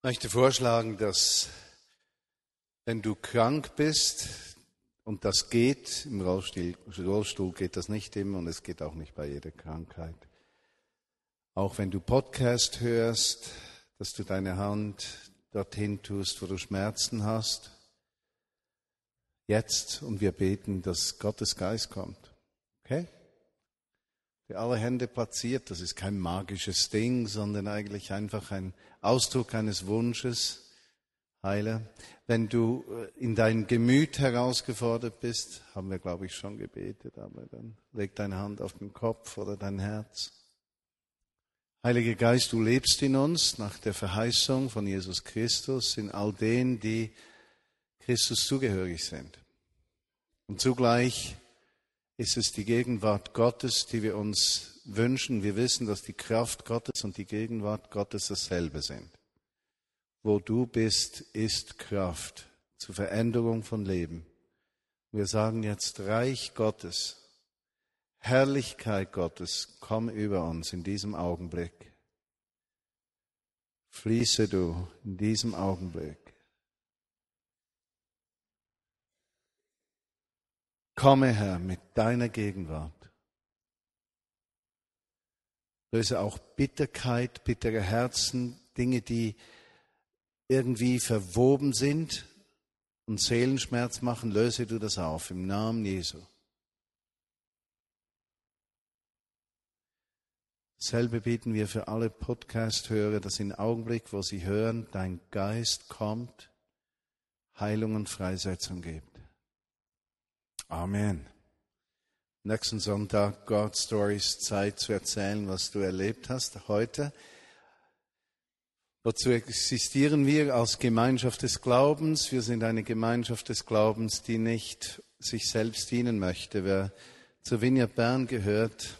Ich möchte vorschlagen, dass wenn du krank bist, und das geht, im Rollstuhl, Rollstuhl geht das nicht immer und es geht auch nicht bei jeder Krankheit. Auch wenn du Podcast hörst, dass du deine Hand dorthin tust, wo du Schmerzen hast. Jetzt und wir beten, dass Gottes Geist kommt. Okay? Für alle Hände platziert, das ist kein magisches Ding, sondern eigentlich einfach ein Ausdruck eines Wunsches. Heile. Wenn du äh, in dein Gemüt herausgefordert bist, haben wir, glaube ich, schon gebetet, aber dann leg deine Hand auf den Kopf oder dein Herz. Heiliger Geist, du lebst in uns nach der Verheißung von Jesus Christus, in all denen, die Christus zugehörig sind. Und zugleich ist es die Gegenwart Gottes, die wir uns wünschen. Wir wissen, dass die Kraft Gottes und die Gegenwart Gottes dasselbe sind. Wo du bist, ist Kraft zur Veränderung von Leben. Wir sagen jetzt Reich Gottes, Herrlichkeit Gottes, komm über uns in diesem Augenblick. Fließe du in diesem Augenblick. Komme, Herr, mit deiner Gegenwart. Löse auch Bitterkeit, bittere Herzen, Dinge, die irgendwie verwoben sind und Seelenschmerz machen, löse du das auf im Namen Jesu. Dasselbe bieten wir für alle Podcast-Hörer, dass im Augenblick, wo sie hören, dein Geist kommt, Heilung und Freisetzung gibt. Amen. Nächsten Sonntag God Stories Zeit zu erzählen, was du erlebt hast heute. Wozu existieren wir als Gemeinschaft des Glaubens? Wir sind eine Gemeinschaft des Glaubens, die nicht sich selbst dienen möchte. Wer zur Vineyard Bern gehört,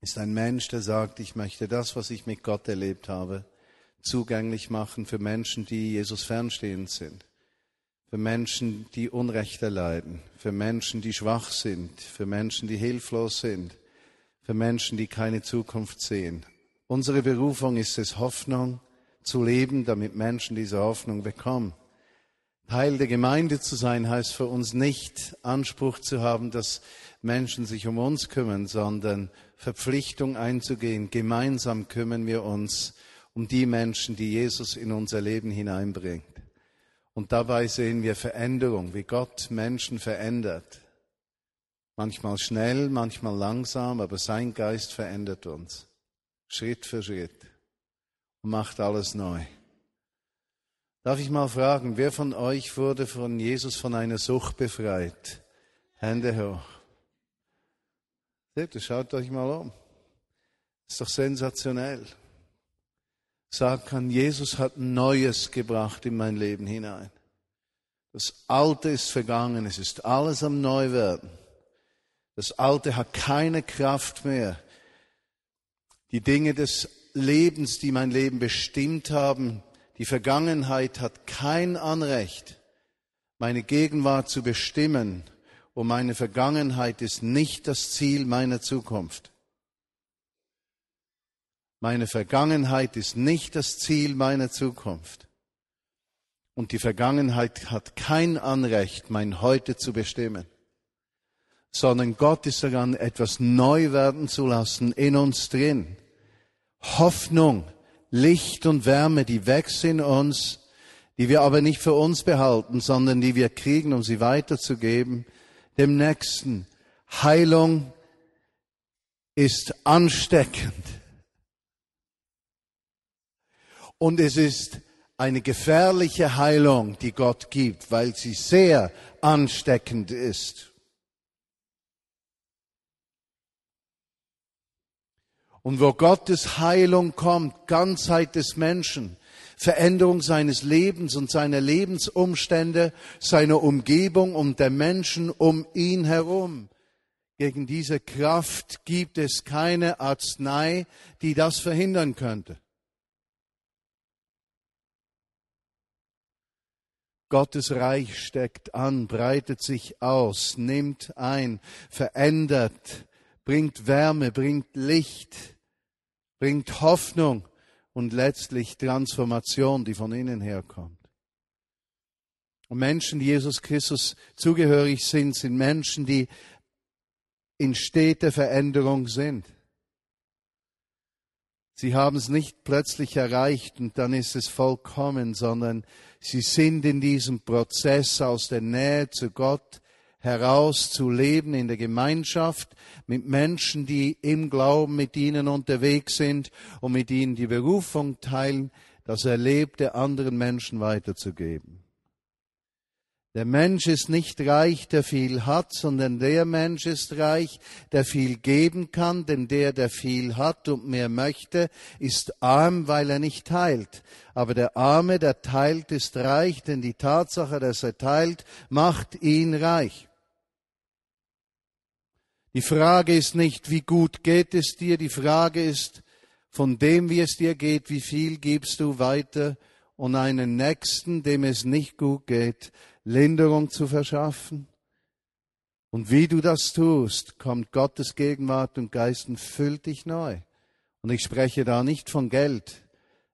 ist ein Mensch, der sagt, ich möchte das, was ich mit Gott erlebt habe, zugänglich machen für Menschen, die Jesus fernstehend sind für Menschen, die Unrecht erleiden, für Menschen, die schwach sind, für Menschen, die hilflos sind, für Menschen, die keine Zukunft sehen. Unsere Berufung ist es, Hoffnung zu leben, damit Menschen diese Hoffnung bekommen. Teil der Gemeinde zu sein heißt für uns nicht Anspruch zu haben, dass Menschen sich um uns kümmern, sondern Verpflichtung einzugehen. Gemeinsam kümmern wir uns um die Menschen, die Jesus in unser Leben hineinbringt. Und dabei sehen wir Veränderung, wie Gott Menschen verändert. Manchmal schnell, manchmal langsam, aber sein Geist verändert uns. Schritt für Schritt. Und macht alles neu. Darf ich mal fragen, wer von euch wurde von Jesus von einer Sucht befreit? Hände hoch. Seht ihr, schaut euch mal um. Ist doch sensationell sagen kann, Jesus hat Neues gebracht in mein Leben hinein. Das Alte ist vergangen, es ist alles am Neuwerden. Das Alte hat keine Kraft mehr. Die Dinge des Lebens, die mein Leben bestimmt haben, die Vergangenheit hat kein Anrecht, meine Gegenwart zu bestimmen. Und meine Vergangenheit ist nicht das Ziel meiner Zukunft. Meine Vergangenheit ist nicht das Ziel meiner Zukunft. Und die Vergangenheit hat kein Anrecht, mein Heute zu bestimmen, sondern Gott ist daran, etwas neu werden zu lassen in uns drin. Hoffnung, Licht und Wärme, die wächst in uns, die wir aber nicht für uns behalten, sondern die wir kriegen, um sie weiterzugeben, dem Nächsten. Heilung ist ansteckend. Und es ist eine gefährliche Heilung, die Gott gibt, weil sie sehr ansteckend ist. Und wo Gottes Heilung kommt, Ganzheit des Menschen, Veränderung seines Lebens und seiner Lebensumstände, seiner Umgebung und der Menschen um ihn herum. Gegen diese Kraft gibt es keine Arznei, die das verhindern könnte. Gottes Reich steckt an, breitet sich aus, nimmt ein, verändert, bringt Wärme, bringt Licht, bringt Hoffnung und letztlich Transformation, die von innen herkommt. Und Menschen, die Jesus Christus zugehörig sind, sind Menschen, die in steter Veränderung sind. Sie haben es nicht plötzlich erreicht und dann ist es vollkommen, sondern sie sind in diesem Prozess aus der Nähe zu Gott heraus zu leben in der Gemeinschaft mit Menschen, die im Glauben mit ihnen unterwegs sind und mit ihnen die Berufung teilen, das Erlebte anderen Menschen weiterzugeben. Der Mensch ist nicht reich, der viel hat, sondern der Mensch ist reich, der viel geben kann, denn der, der viel hat und mehr möchte, ist arm, weil er nicht teilt. Aber der Arme, der teilt, ist reich, denn die Tatsache, dass er teilt, macht ihn reich. Die Frage ist nicht, wie gut geht es dir, die Frage ist, von dem, wie es dir geht, wie viel gibst du weiter und einen Nächsten, dem es nicht gut geht, Linderung zu verschaffen. Und wie du das tust, kommt Gottes Gegenwart und Geist und füllt dich neu. Und ich spreche da nicht von Geld,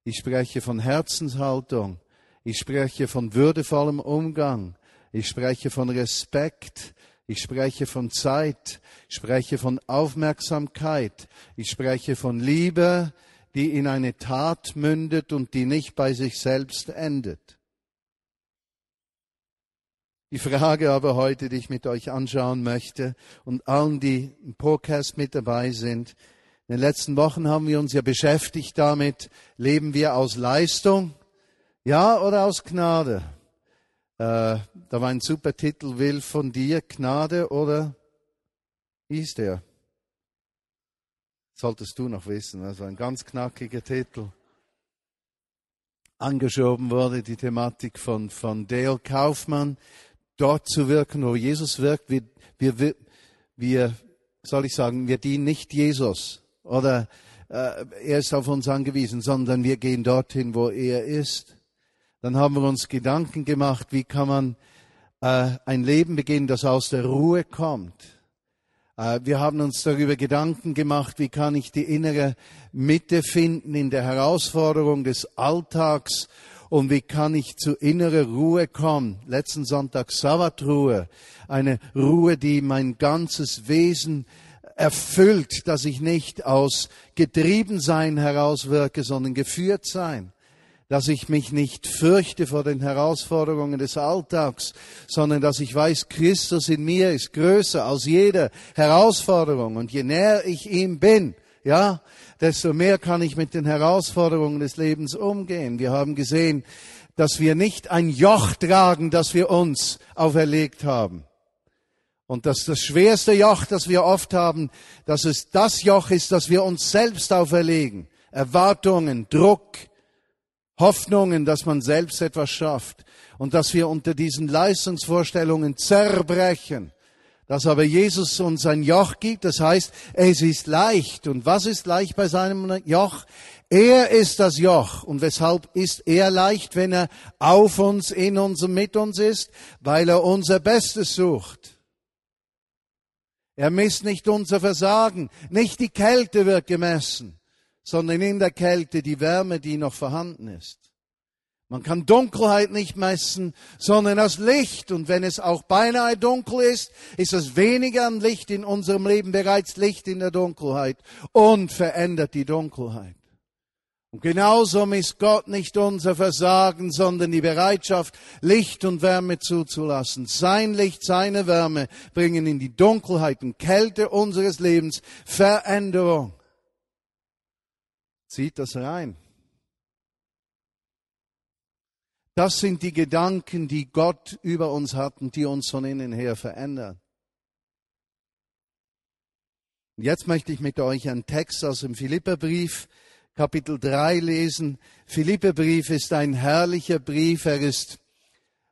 ich spreche von Herzenshaltung, ich spreche von würdevollem Umgang, ich spreche von Respekt, ich spreche von Zeit, ich spreche von Aufmerksamkeit, ich spreche von Liebe, die in eine Tat mündet und die nicht bei sich selbst endet. Die Frage aber heute, die ich mit euch anschauen möchte und allen, die im Podcast mit dabei sind, in den letzten Wochen haben wir uns ja beschäftigt damit, leben wir aus Leistung, ja oder aus Gnade? Äh, da war ein super Titel, will von dir Gnade oder wie ist der? Solltest du noch wissen, also ein ganz knackiger Titel. Angeschoben wurde die Thematik von, von Dale Kaufmann, dort zu wirken, wo Jesus wirkt. Wir, wir, wir soll ich sagen, wir dienen nicht Jesus oder äh, er ist auf uns angewiesen, sondern wir gehen dorthin, wo er ist. Dann haben wir uns Gedanken gemacht, wie kann man äh, ein Leben beginnen, das aus der Ruhe kommt. Äh, wir haben uns darüber Gedanken gemacht, wie kann ich die innere Mitte finden in der Herausforderung des Alltags und wie kann ich zu innerer Ruhe kommen. Letzten Sonntag Sabbatruhe, eine Ruhe, die mein ganzes Wesen erfüllt, dass ich nicht aus Getriebensein herauswirke, sondern geführt sein dass ich mich nicht fürchte vor den Herausforderungen des Alltags, sondern dass ich weiß, Christus in mir ist größer als jede Herausforderung. Und je näher ich ihm bin, ja, desto mehr kann ich mit den Herausforderungen des Lebens umgehen. Wir haben gesehen, dass wir nicht ein Joch tragen, das wir uns auferlegt haben. Und dass das schwerste Joch, das wir oft haben, dass es das Joch ist, das wir uns selbst auferlegen. Erwartungen, Druck, Hoffnungen, dass man selbst etwas schafft und dass wir unter diesen Leistungsvorstellungen zerbrechen dass aber Jesus uns ein Joch gibt, das heißt, es ist leicht. Und was ist leicht bei seinem Joch? Er ist das Joch. Und weshalb ist er leicht, wenn er auf uns, in uns und mit uns ist? Weil er unser Bestes sucht. Er misst nicht unser Versagen. Nicht die Kälte wird gemessen, sondern in der Kälte die Wärme, die noch vorhanden ist. Man kann Dunkelheit nicht messen, sondern das Licht. Und wenn es auch beinahe dunkel ist, ist es weniger an Licht in unserem Leben bereits Licht in der Dunkelheit und verändert die Dunkelheit. Und genauso misst Gott nicht unser Versagen, sondern die Bereitschaft, Licht und Wärme zuzulassen. Sein Licht, seine Wärme bringen in die Dunkelheit und Kälte unseres Lebens Veränderung. Zieht das rein. Das sind die Gedanken, die Gott über uns hat und die uns von innen her verändern. Und jetzt möchte ich mit euch einen Text aus dem Philipperbrief, Kapitel 3 lesen. Philipperbrief ist ein herrlicher Brief. Er ist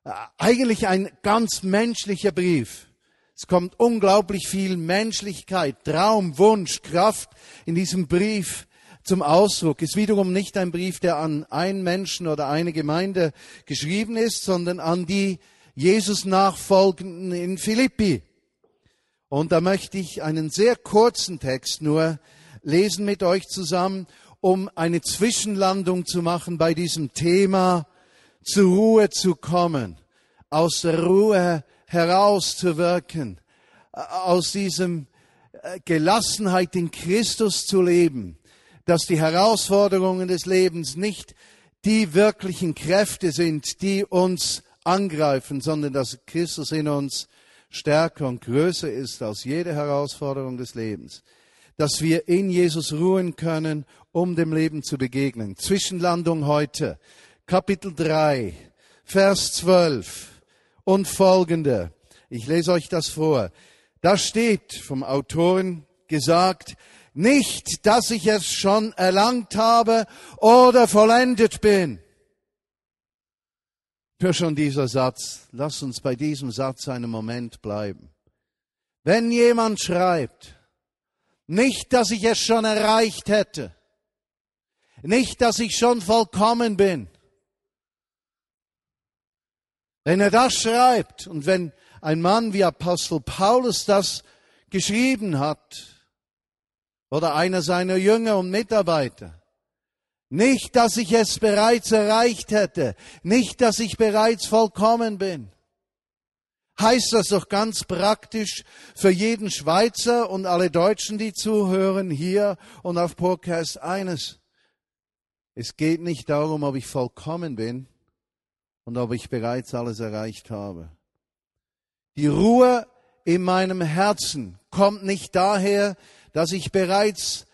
äh, eigentlich ein ganz menschlicher Brief. Es kommt unglaublich viel Menschlichkeit, Traum, Wunsch, Kraft in diesem Brief zum Ausdruck. Ist wiederum nicht ein Brief, der an einen Menschen oder eine Gemeinde geschrieben ist, sondern an die Jesus nachfolgenden in Philippi. Und da möchte ich einen sehr kurzen Text nur lesen mit euch zusammen um eine Zwischenlandung zu machen bei diesem Thema, zur Ruhe zu kommen, aus der Ruhe herauszuwirken, aus diesem äh, Gelassenheit in Christus zu leben, dass die Herausforderungen des Lebens nicht die wirklichen Kräfte sind, die uns angreifen, sondern dass Christus in uns stärker und größer ist als jede Herausforderung des Lebens. Dass wir in Jesus ruhen können, um dem Leben zu begegnen. Zwischenlandung heute. Kapitel 3, Vers 12 und folgende. Ich lese euch das vor. Da steht vom Autoren gesagt, nicht, dass ich es schon erlangt habe oder vollendet bin. Für schon dieser Satz. Lass uns bei diesem Satz einen Moment bleiben. Wenn jemand schreibt, nicht, dass ich es schon erreicht hätte, nicht, dass ich schon vollkommen bin, wenn er das schreibt und wenn ein Mann wie Apostel Paulus das geschrieben hat, oder einer seiner Jünger und Mitarbeiter. Nicht, dass ich es bereits erreicht hätte, nicht, dass ich bereits vollkommen bin. Heißt das doch ganz praktisch für jeden Schweizer und alle Deutschen, die zuhören, hier und auf Podcast eines. Es geht nicht darum, ob ich vollkommen bin und ob ich bereits alles erreicht habe. Die Ruhe in meinem Herzen kommt nicht daher, dass ich bereits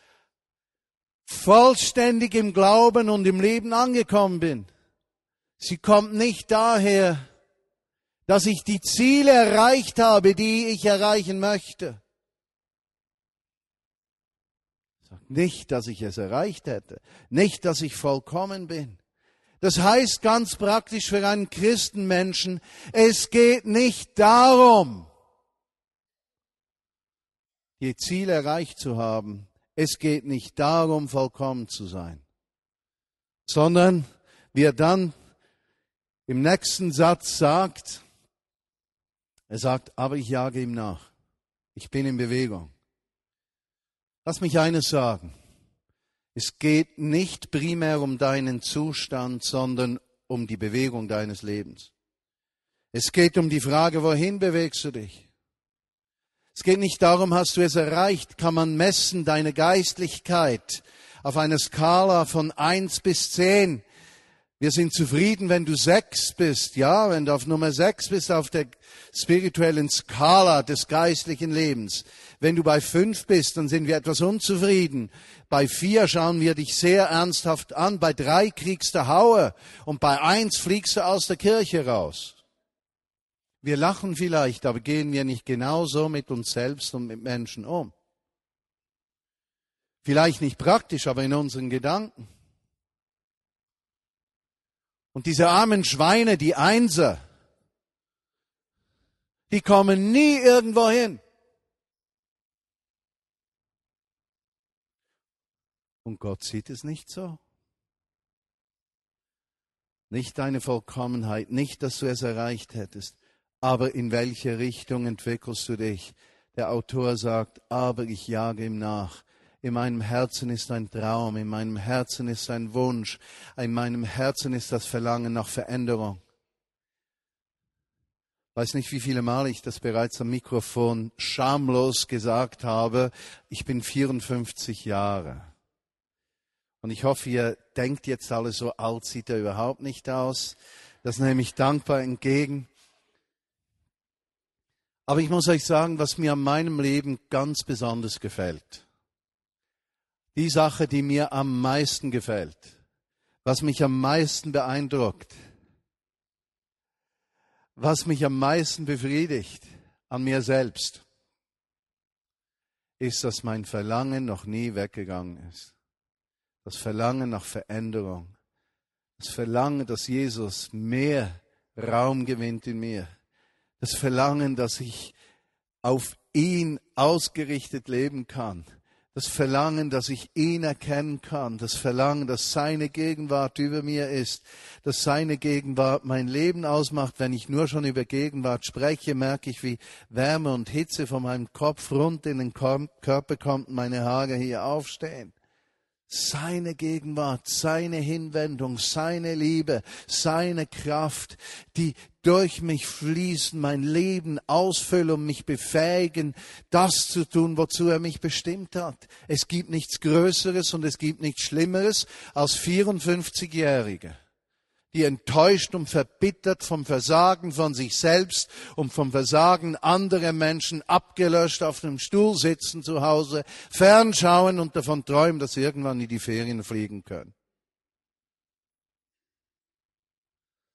vollständig im Glauben und im Leben angekommen bin. Sie kommt nicht daher, dass ich die Ziele erreicht habe, die ich erreichen möchte. Nicht, dass ich es erreicht hätte, nicht, dass ich vollkommen bin. Das heißt ganz praktisch für einen Christenmenschen, es geht nicht darum, ihr Ziel erreicht zu haben. Es geht nicht darum, vollkommen zu sein, sondern wie er dann im nächsten Satz sagt, er sagt, aber ich jage ihm nach. Ich bin in Bewegung. Lass mich eines sagen. Es geht nicht primär um deinen Zustand, sondern um die Bewegung deines Lebens. Es geht um die Frage, wohin bewegst du dich? Es geht nicht darum, hast du es erreicht, kann man messen deine Geistlichkeit auf einer Skala von eins bis zehn. Wir sind zufrieden, wenn du sechs bist, ja, wenn du auf Nummer sechs bist auf der spirituellen Skala des geistlichen Lebens. Wenn du bei fünf bist, dann sind wir etwas unzufrieden. Bei vier schauen wir dich sehr ernsthaft an. Bei drei kriegst du Haue und bei eins fliegst du aus der Kirche raus. Wir lachen vielleicht, aber gehen wir nicht genauso mit uns selbst und mit Menschen um? Vielleicht nicht praktisch, aber in unseren Gedanken. Und diese armen Schweine, die Einser, die kommen nie irgendwo hin. Und Gott sieht es nicht so. Nicht deine Vollkommenheit, nicht, dass du es erreicht hättest aber in welche Richtung entwickelst du dich? Der Autor sagt, aber ich jage ihm nach. In meinem Herzen ist ein Traum, in meinem Herzen ist ein Wunsch, in meinem Herzen ist das Verlangen nach Veränderung. Weiß nicht, wie viele Mal ich das bereits am Mikrofon schamlos gesagt habe. Ich bin 54 Jahre. Und ich hoffe, ihr denkt jetzt alle so alt sieht er überhaupt nicht aus. Das nehme ich dankbar entgegen. Aber ich muss euch sagen, was mir an meinem Leben ganz besonders gefällt. Die Sache, die mir am meisten gefällt, was mich am meisten beeindruckt, was mich am meisten befriedigt an mir selbst, ist, dass mein Verlangen noch nie weggegangen ist. Das Verlangen nach Veränderung. Das Verlangen, dass Jesus mehr Raum gewinnt in mir das Verlangen, dass ich auf ihn ausgerichtet leben kann. Das Verlangen, dass ich ihn erkennen kann. Das Verlangen, dass seine Gegenwart über mir ist. Dass seine Gegenwart mein Leben ausmacht. Wenn ich nur schon über Gegenwart spreche, merke ich, wie Wärme und Hitze von meinem Kopf rund in den Körper kommt und meine Haare hier aufstehen. Seine Gegenwart, seine Hinwendung, seine Liebe, seine Kraft, die durch mich fließen, mein Leben ausfüllen und mich befähigen, das zu tun, wozu er mich bestimmt hat. Es gibt nichts Größeres und es gibt nichts Schlimmeres als 54-Jährige die enttäuscht und verbittert vom Versagen von sich selbst und vom Versagen anderer Menschen abgelöscht auf einem Stuhl sitzen zu Hause, fernschauen und davon träumen, dass sie irgendwann in die Ferien fliegen können.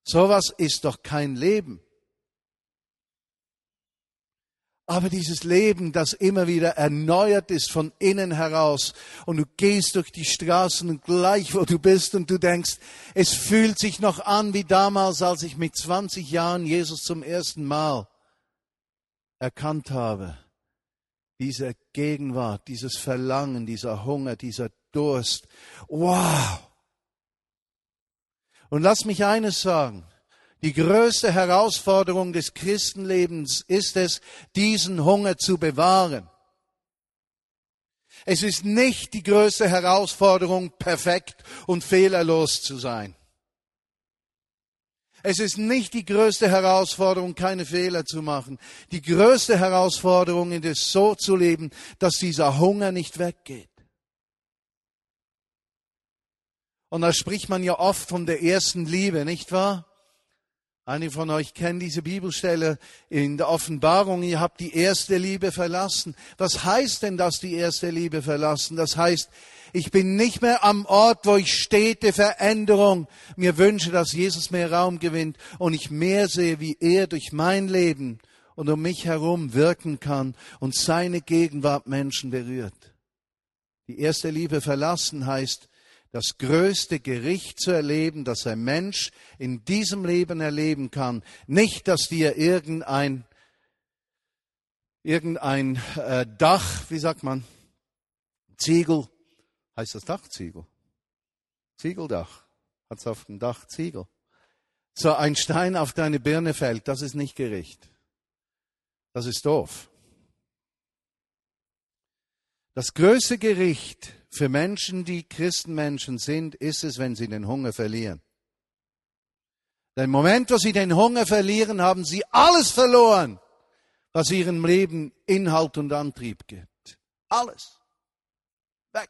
Sowas ist doch kein Leben. Aber dieses Leben, das immer wieder erneuert ist von innen heraus und du gehst durch die Straßen und gleich wo du bist und du denkst, es fühlt sich noch an wie damals, als ich mit 20 Jahren Jesus zum ersten Mal erkannt habe. Diese Gegenwart, dieses Verlangen, dieser Hunger, dieser Durst. Wow! Und lass mich eines sagen. Die größte Herausforderung des Christenlebens ist es, diesen Hunger zu bewahren. Es ist nicht die größte Herausforderung, perfekt und fehlerlos zu sein. Es ist nicht die größte Herausforderung, keine Fehler zu machen. Die größte Herausforderung ist es, so zu leben, dass dieser Hunger nicht weggeht. Und da spricht man ja oft von der ersten Liebe, nicht wahr? Einige von euch kennen diese Bibelstelle in der Offenbarung, ihr habt die erste Liebe verlassen. Was heißt denn das, die erste Liebe verlassen? Das heißt, ich bin nicht mehr am Ort, wo ich stete Veränderung mir wünsche, dass Jesus mehr Raum gewinnt und ich mehr sehe, wie er durch mein Leben und um mich herum wirken kann und seine Gegenwart Menschen berührt. Die erste Liebe verlassen heißt, das größte Gericht zu erleben, das ein Mensch in diesem Leben erleben kann. Nicht, dass dir irgendein, irgendein äh, Dach, wie sagt man, Ziegel, heißt das Dach Ziegel? Ziegeldach. Hat es auf dem Dach Ziegel. So ein Stein auf deine Birne fällt, das ist nicht Gericht. Das ist doof. Das größte Gericht für Menschen, die Christenmenschen sind, ist es, wenn sie den Hunger verlieren. Im Moment, wo sie den Hunger verlieren, haben sie alles verloren, was ihrem Leben Inhalt und Antrieb gibt. Alles. Weg.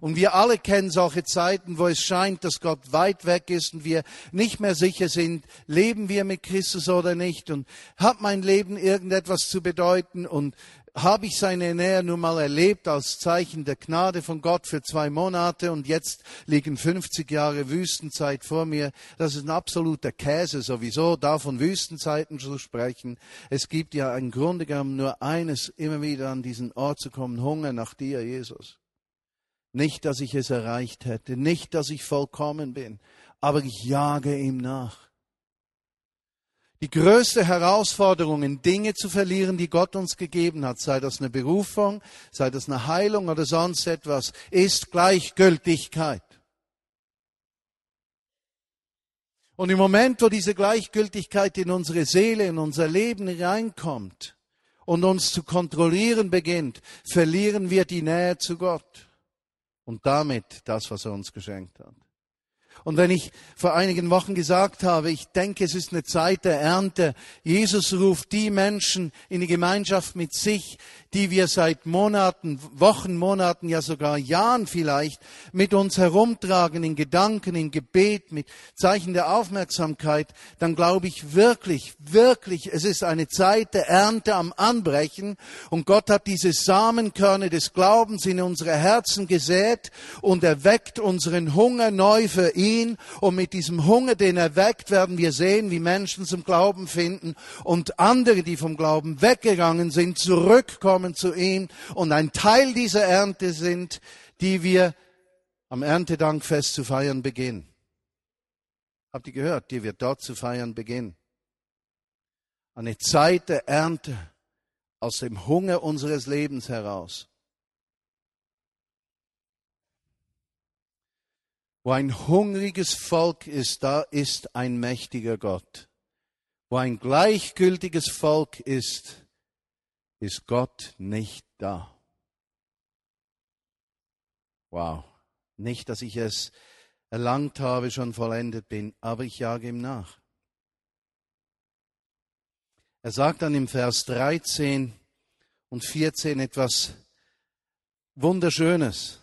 Und wir alle kennen solche Zeiten, wo es scheint, dass Gott weit weg ist und wir nicht mehr sicher sind, leben wir mit Christus oder nicht und hat mein Leben irgendetwas zu bedeuten und habe ich seine Nähe nun mal erlebt als Zeichen der Gnade von Gott für zwei Monate und jetzt liegen 50 Jahre Wüstenzeit vor mir. Das ist ein absoluter Käse sowieso, da von Wüstenzeiten zu sprechen. Es gibt ja im Grunde genommen nur eines, immer wieder an diesen Ort zu kommen, Hunger nach dir, Jesus. Nicht, dass ich es erreicht hätte, nicht, dass ich vollkommen bin, aber ich jage ihm nach. Die größte Herausforderung, in Dinge zu verlieren, die Gott uns gegeben hat, sei das eine Berufung, sei das eine Heilung oder sonst etwas, ist Gleichgültigkeit. Und im Moment, wo diese Gleichgültigkeit in unsere Seele, in unser Leben reinkommt und uns zu kontrollieren beginnt, verlieren wir die Nähe zu Gott und damit das, was er uns geschenkt hat. Und wenn ich vor einigen Wochen gesagt habe, ich denke, es ist eine Zeit der Ernte, Jesus ruft die Menschen in die Gemeinschaft mit sich, die wir seit Monaten, Wochen, Monaten, ja sogar Jahren vielleicht mit uns herumtragen, in Gedanken, in Gebet, mit Zeichen der Aufmerksamkeit, dann glaube ich wirklich, wirklich, es ist eine Zeit der Ernte am Anbrechen. Und Gott hat diese Samenkörner des Glaubens in unsere Herzen gesät und erweckt unseren Hunger neu für ihn und mit diesem Hunger, den er weckt, werden wir sehen, wie Menschen zum Glauben finden und andere, die vom Glauben weggegangen sind, zurückkommen kommen zu ihm und ein Teil dieser Ernte sind, die wir am Erntedankfest zu feiern beginnen. Habt ihr gehört? Die wir dort zu feiern beginnen. Eine Zeit der Ernte aus dem Hunger unseres Lebens heraus. Wo ein hungriges Volk ist, da ist ein mächtiger Gott. Wo ein gleichgültiges Volk ist, ist Gott nicht da. Wow. Nicht, dass ich es erlangt habe, schon vollendet bin, aber ich jage ihm nach. Er sagt dann im Vers 13 und 14 etwas Wunderschönes.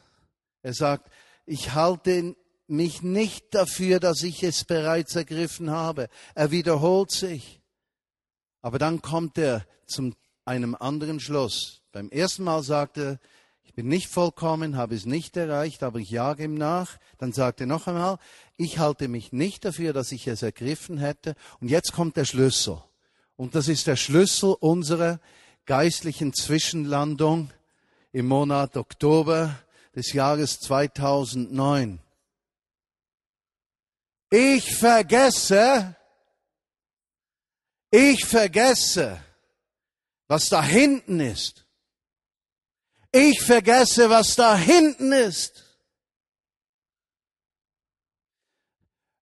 Er sagt, ich halte mich nicht dafür, dass ich es bereits ergriffen habe. Er wiederholt sich. Aber dann kommt er zu einem anderen Schluss. Beim ersten Mal sagt er, ich bin nicht vollkommen, habe es nicht erreicht, aber ich jage ihm nach. Dann sagt er noch einmal, ich halte mich nicht dafür, dass ich es ergriffen hätte. Und jetzt kommt der Schlüssel. Und das ist der Schlüssel unserer geistlichen Zwischenlandung im Monat Oktober des Jahres 2009. Ich vergesse, ich vergesse, was da hinten ist. Ich vergesse, was da hinten ist.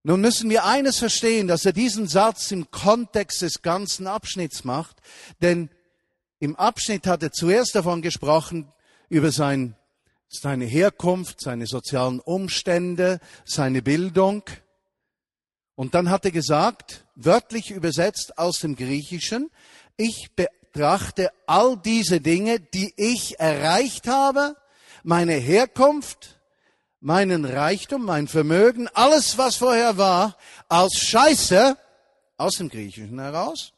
Nun müssen wir eines verstehen, dass er diesen Satz im Kontext des ganzen Abschnitts macht, denn im Abschnitt hat er zuerst davon gesprochen, über sein, seine Herkunft, seine sozialen Umstände, seine Bildung. Und dann hat er gesagt, wörtlich übersetzt aus dem Griechischen, ich betrachte all diese Dinge, die ich erreicht habe, meine Herkunft, meinen Reichtum, mein Vermögen, alles, was vorher war, als Scheiße aus dem Griechischen heraus.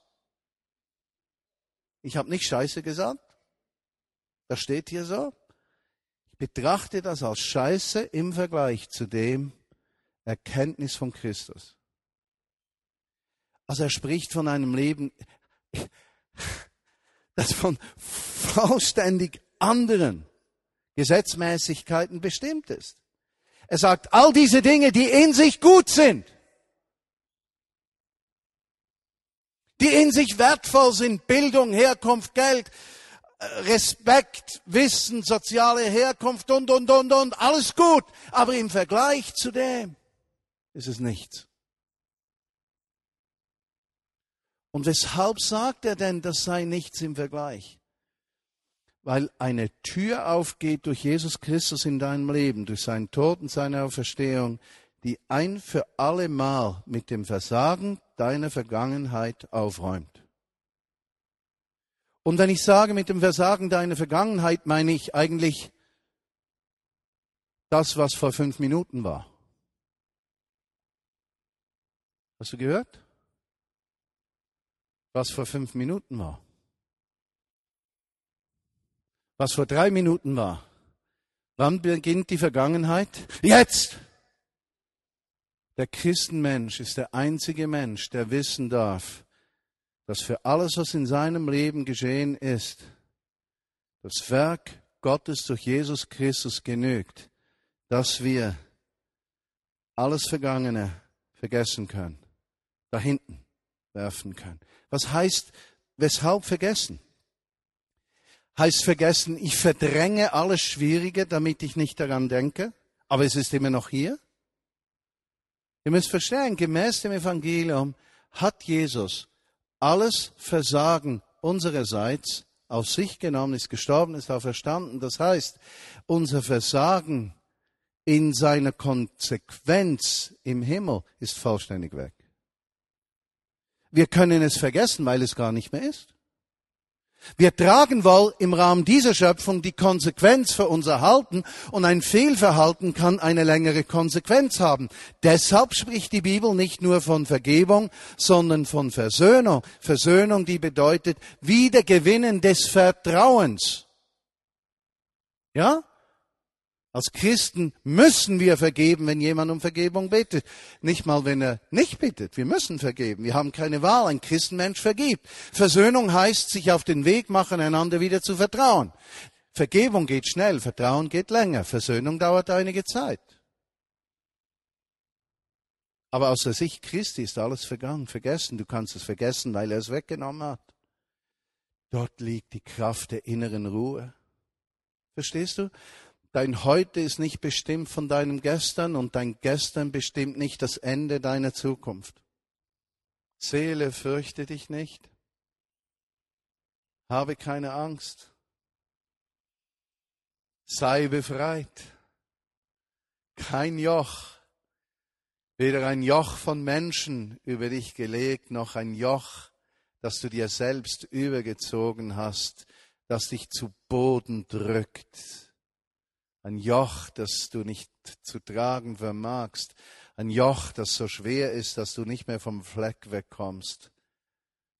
Ich habe nicht Scheiße gesagt. Das steht hier so. Ich betrachte das als Scheiße im Vergleich zu dem Erkenntnis von Christus. Also er spricht von einem Leben, das von vollständig anderen Gesetzmäßigkeiten bestimmt ist. Er sagt, all diese Dinge, die in sich gut sind, die in sich wertvoll sind, Bildung, Herkunft, Geld, Respekt, Wissen, soziale Herkunft und, und, und, und, alles gut. Aber im Vergleich zu dem ist es nichts. Und weshalb sagt er denn, das sei nichts im Vergleich? Weil eine Tür aufgeht durch Jesus Christus in deinem Leben, durch seinen Tod und seine Auferstehung, die ein für alle Mal mit dem Versagen deiner Vergangenheit aufräumt. Und wenn ich sage mit dem Versagen deiner Vergangenheit, meine ich eigentlich das, was vor fünf Minuten war. Hast du gehört? Was vor fünf Minuten war. Was vor drei Minuten war. Wann beginnt die Vergangenheit? Jetzt! Der Christenmensch ist der einzige Mensch, der wissen darf, dass für alles, was in seinem Leben geschehen ist, das Werk Gottes durch Jesus Christus genügt, dass wir alles Vergangene vergessen können, da hinten werfen können. Was heißt, weshalb vergessen? Heißt vergessen, ich verdränge alles Schwierige, damit ich nicht daran denke, aber es ist immer noch hier? Ihr müsst verstehen, gemäß dem Evangelium hat Jesus alles Versagen unsererseits auf sich genommen, ist gestorben, ist auferstanden. Das heißt, unser Versagen in seiner Konsequenz im Himmel ist vollständig weg. Wir können es vergessen, weil es gar nicht mehr ist. Wir tragen wohl im Rahmen dieser Schöpfung die Konsequenz für unser Halten und ein Fehlverhalten kann eine längere Konsequenz haben. Deshalb spricht die Bibel nicht nur von Vergebung, sondern von Versöhnung. Versöhnung, die bedeutet Wiedergewinnen des Vertrauens. Ja? Als Christen müssen wir vergeben, wenn jemand um Vergebung bittet. Nicht mal, wenn er nicht bittet. Wir müssen vergeben. Wir haben keine Wahl. Ein Christenmensch vergibt. Versöhnung heißt, sich auf den Weg machen, einander wieder zu vertrauen. Vergebung geht schnell, Vertrauen geht länger. Versöhnung dauert einige Zeit. Aber aus der Sicht Christi ist alles vergangen, vergessen. Du kannst es vergessen, weil er es weggenommen hat. Dort liegt die Kraft der inneren Ruhe. Verstehst du? Dein Heute ist nicht bestimmt von deinem Gestern und dein Gestern bestimmt nicht das Ende deiner Zukunft. Seele, fürchte dich nicht. Habe keine Angst. Sei befreit. kein Joch, weder ein Joch von Menschen über dich gelegt, noch ein Joch, das du dir selbst übergezogen hast, das dich zu Boden drückt. Ein Joch, das du nicht zu tragen vermagst. Ein Joch, das so schwer ist, dass du nicht mehr vom Fleck wegkommst.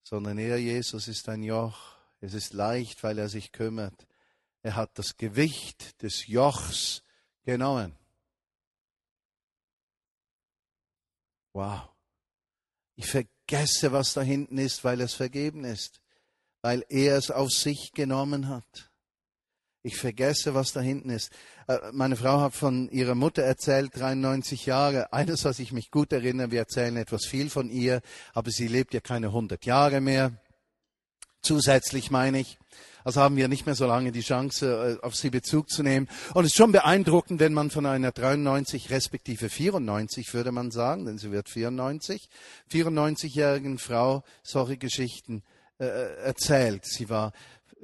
Sondern er, Jesus, ist ein Joch. Es ist leicht, weil er sich kümmert. Er hat das Gewicht des Jochs genommen. Wow. Ich vergesse, was da hinten ist, weil es vergeben ist, weil er es auf sich genommen hat. Ich vergesse, was da hinten ist. Äh, meine Frau hat von ihrer Mutter erzählt, 93 Jahre. Eines, was ich mich gut erinnere, wir erzählen etwas viel von ihr, aber sie lebt ja keine 100 Jahre mehr. Zusätzlich meine ich. Also haben wir nicht mehr so lange die Chance, äh, auf sie Bezug zu nehmen. Und es ist schon beeindruckend, wenn man von einer 93 respektive 94, würde man sagen, denn sie wird 94, 94-jährigen Frau solche Geschichten äh, erzählt. Sie war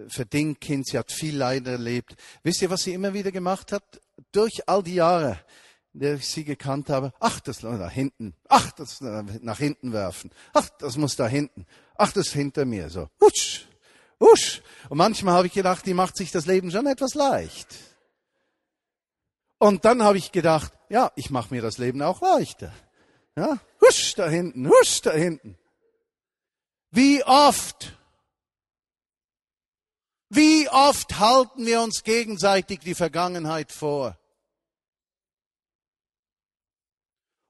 verdingt Kind, sie hat viel Leid erlebt. Wisst ihr, was sie immer wieder gemacht hat? Durch all die Jahre, in der ich sie gekannt habe. Ach, das da hinten. Ach, das nach hinten werfen. Ach, das muss da hinten. Ach, das hinter mir. So, husch, husch. Und manchmal habe ich gedacht, die macht sich das Leben schon etwas leicht. Und dann habe ich gedacht, ja, ich mache mir das Leben auch leichter. Ja, husch da hinten, husch da hinten. Wie oft wie oft halten wir uns gegenseitig die Vergangenheit vor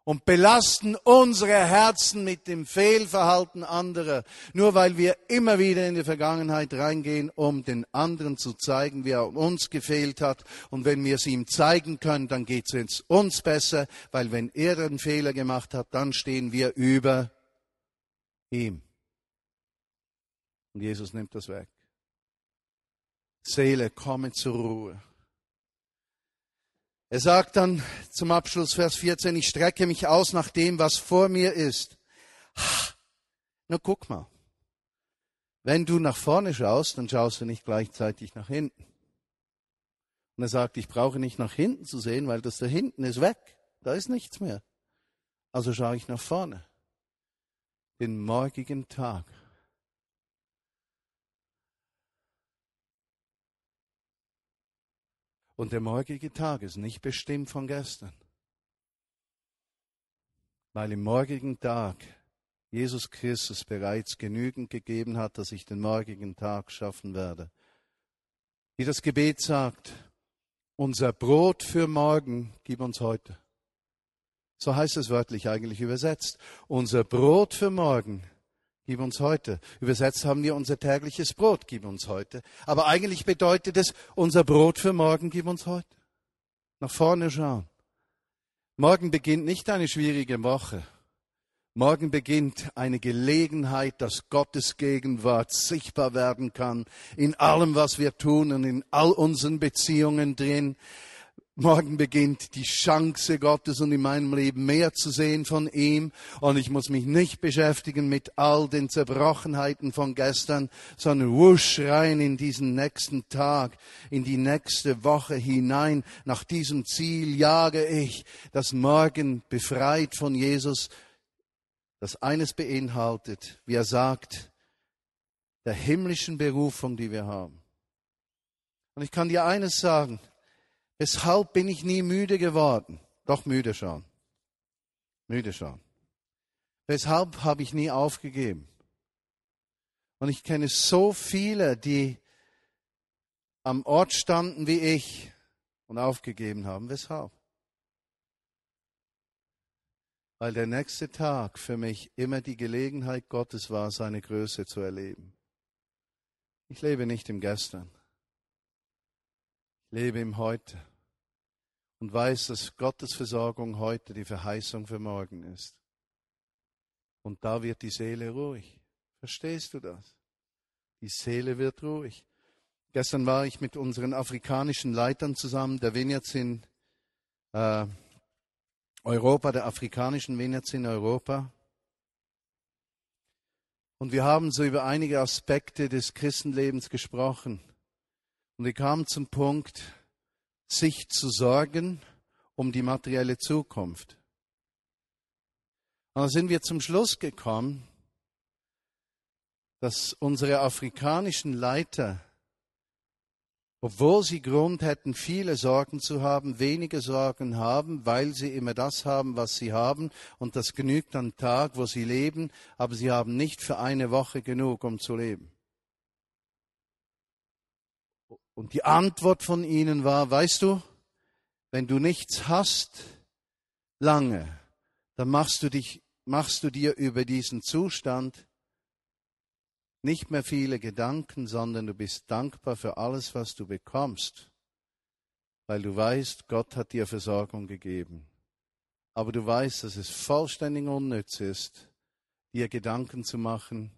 und belasten unsere Herzen mit dem Fehlverhalten anderer, nur weil wir immer wieder in die Vergangenheit reingehen, um den anderen zu zeigen, wie er uns gefehlt hat. Und wenn wir es ihm zeigen können, dann geht es uns besser, weil wenn er den Fehler gemacht hat, dann stehen wir über ihm. Und Jesus nimmt das weg. Seele, komme zur Ruhe. Er sagt dann zum Abschluss Vers 14, ich strecke mich aus nach dem, was vor mir ist. Na guck mal, wenn du nach vorne schaust, dann schaust du nicht gleichzeitig nach hinten. Und er sagt, ich brauche nicht nach hinten zu sehen, weil das da hinten ist weg. Da ist nichts mehr. Also schaue ich nach vorne. Den morgigen Tag. Und der morgige Tag ist nicht bestimmt von gestern. Weil im morgigen Tag Jesus Christus bereits genügend gegeben hat, dass ich den morgigen Tag schaffen werde. Wie das Gebet sagt, unser Brot für morgen gib uns heute. So heißt es wörtlich eigentlich übersetzt. Unser Brot für morgen Gib uns heute. Übersetzt haben wir unser tägliches Brot, gib uns heute. Aber eigentlich bedeutet es, unser Brot für morgen, gib uns heute. Nach vorne schauen. Morgen beginnt nicht eine schwierige Woche. Morgen beginnt eine Gelegenheit, dass Gottes Gegenwart sichtbar werden kann in allem, was wir tun und in all unseren Beziehungen drin. Morgen beginnt die Chance Gottes und in meinem Leben mehr zu sehen von ihm. Und ich muss mich nicht beschäftigen mit all den Zerbrochenheiten von gestern, sondern wusch rein in diesen nächsten Tag, in die nächste Woche hinein. Nach diesem Ziel jage ich, dass morgen befreit von Jesus, das eines beinhaltet, wie er sagt, der himmlischen Berufung, die wir haben. Und ich kann dir eines sagen, Weshalb bin ich nie müde geworden? Doch müde schon. Müde schon. Weshalb habe ich nie aufgegeben? Und ich kenne so viele, die am Ort standen wie ich und aufgegeben haben. Weshalb? Weil der nächste Tag für mich immer die Gelegenheit Gottes war, seine Größe zu erleben. Ich lebe nicht im Gestern. Ich lebe im Heute und weiß, dass Gottes Versorgung heute die Verheißung für morgen ist. Und da wird die Seele ruhig. Verstehst du das? Die Seele wird ruhig. Gestern war ich mit unseren afrikanischen Leitern zusammen, der Vineyards in äh, Europa, der afrikanischen Vineyards in Europa. Und wir haben so über einige Aspekte des Christenlebens gesprochen. Und wir kamen zum Punkt, sich zu sorgen um die materielle Zukunft. Und dann sind wir zum Schluss gekommen, dass unsere afrikanischen Leiter, obwohl sie Grund hätten, viele Sorgen zu haben, wenige Sorgen haben, weil sie immer das haben, was sie haben, und das genügt am Tag, wo sie leben, aber sie haben nicht für eine Woche genug, um zu leben. Und die Antwort von ihnen war, weißt du, wenn du nichts hast, lange, dann machst du dich, machst du dir über diesen Zustand nicht mehr viele Gedanken, sondern du bist dankbar für alles, was du bekommst, weil du weißt, Gott hat dir Versorgung gegeben. Aber du weißt, dass es vollständig unnütz ist, dir Gedanken zu machen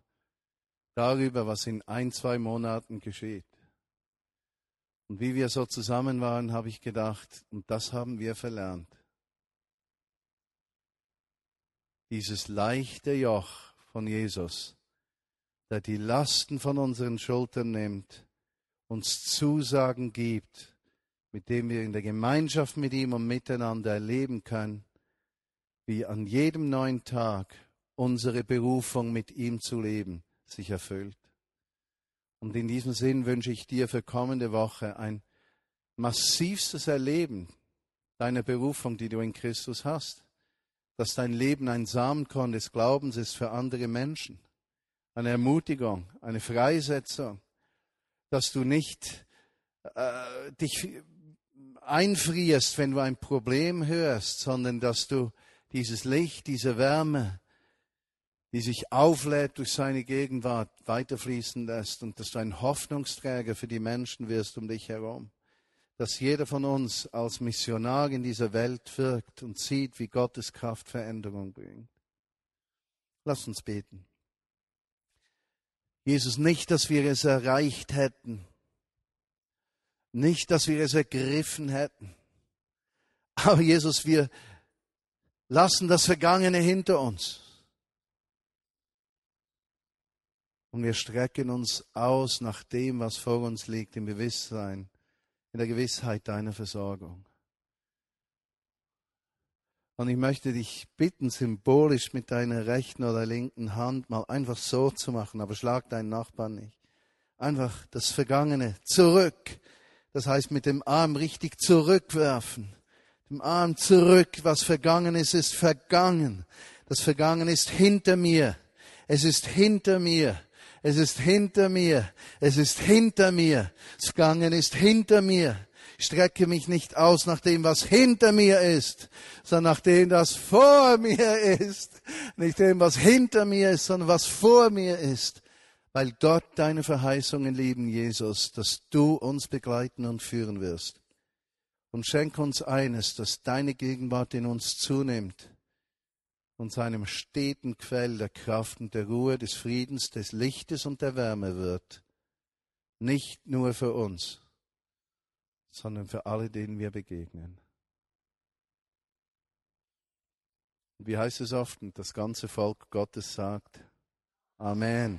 darüber, was in ein, zwei Monaten geschieht. Und wie wir so zusammen waren, habe ich gedacht, und das haben wir verlernt. Dieses leichte Joch von Jesus der die Lasten von unseren Schultern nimmt, uns Zusagen gibt, mit dem wir in der Gemeinschaft mit ihm und miteinander erleben können, wie an jedem neuen Tag unsere Berufung mit ihm zu leben sich erfüllt. Und in diesem Sinn wünsche ich dir für kommende Woche ein massivstes Erleben deiner Berufung, die du in Christus hast, dass dein Leben ein Samenkorn des Glaubens ist für andere Menschen. Eine Ermutigung, eine Freisetzung, dass du nicht äh, dich einfrierst, wenn du ein Problem hörst, sondern dass du dieses Licht, diese Wärme, die sich auflädt durch seine Gegenwart, weiterfließen lässt und dass du ein Hoffnungsträger für die Menschen wirst um dich herum. Dass jeder von uns als Missionar in dieser Welt wirkt und sieht, wie Gottes Kraft Veränderung bringt. Lass uns beten. Jesus, nicht, dass wir es erreicht hätten, nicht, dass wir es ergriffen hätten, aber Jesus, wir lassen das Vergangene hinter uns. Und wir strecken uns aus nach dem, was vor uns liegt, im Bewusstsein, in der Gewissheit deiner Versorgung. Und ich möchte dich bitten, symbolisch mit deiner rechten oder linken Hand mal einfach so zu machen, aber schlag deinen Nachbarn nicht. Einfach das Vergangene zurück. Das heißt, mit dem Arm richtig zurückwerfen. Dem Arm zurück. Was vergangen ist, ist vergangen. Das Vergangene ist hinter mir. Es ist hinter mir. Es ist hinter mir. Es ist hinter mir. Das Vergangene ist hinter mir strecke mich nicht aus nach dem, was hinter mir ist, sondern nach dem, was vor mir ist. Nicht dem, was hinter mir ist, sondern was vor mir ist. Weil dort deine Verheißungen lieben, Jesus, dass du uns begleiten und führen wirst. Und schenk uns eines, dass deine Gegenwart in uns zunimmt und zu einem steten Quell der Kraft und der Ruhe, des Friedens, des Lichtes und der Wärme wird. Nicht nur für uns, sondern für alle, denen wir begegnen. Wie heißt es oft? Und das ganze Volk Gottes sagt, Amen.